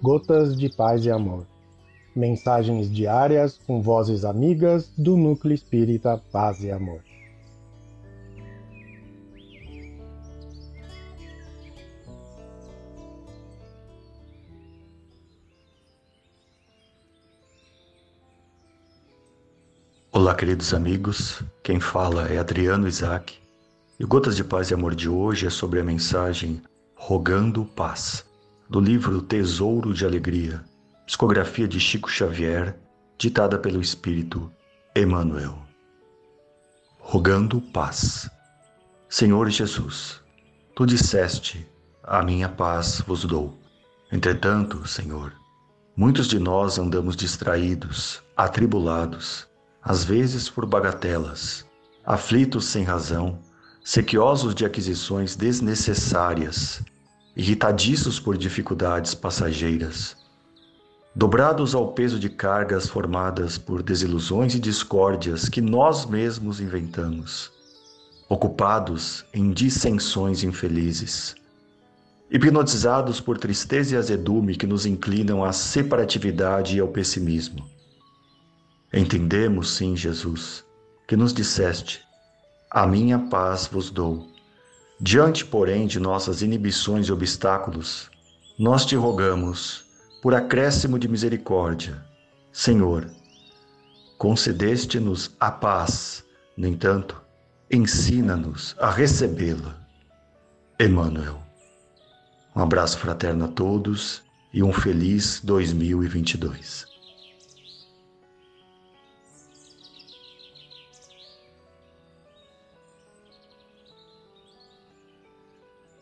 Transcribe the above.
Gotas de Paz e Amor. Mensagens diárias com vozes amigas do Núcleo Espírita Paz e Amor. Olá, queridos amigos. Quem fala é Adriano Isaac. E Gotas de Paz e Amor de hoje é sobre a mensagem Rogando Paz do livro Tesouro de Alegria, psicografia de Chico Xavier, ditada pelo Espírito Emmanuel. Rogando paz. Senhor Jesus, tu disseste: A minha paz vos dou. Entretanto, Senhor, muitos de nós andamos distraídos, atribulados, às vezes por bagatelas, aflitos sem razão, sequiosos de aquisições desnecessárias irritadiços por dificuldades passageiras, dobrados ao peso de cargas formadas por desilusões e discórdias que nós mesmos inventamos, ocupados em dissensões infelizes, hipnotizados por tristeza e azedume que nos inclinam à separatividade e ao pessimismo. Entendemos, sim, Jesus, que nos disseste: A minha paz vos dou Diante, porém, de nossas inibições e obstáculos, nós te rogamos, por acréscimo de misericórdia, Senhor, concedeste-nos a paz, no entanto, ensina-nos a recebê-la. Emmanuel. Um abraço fraterno a todos e um feliz 2022.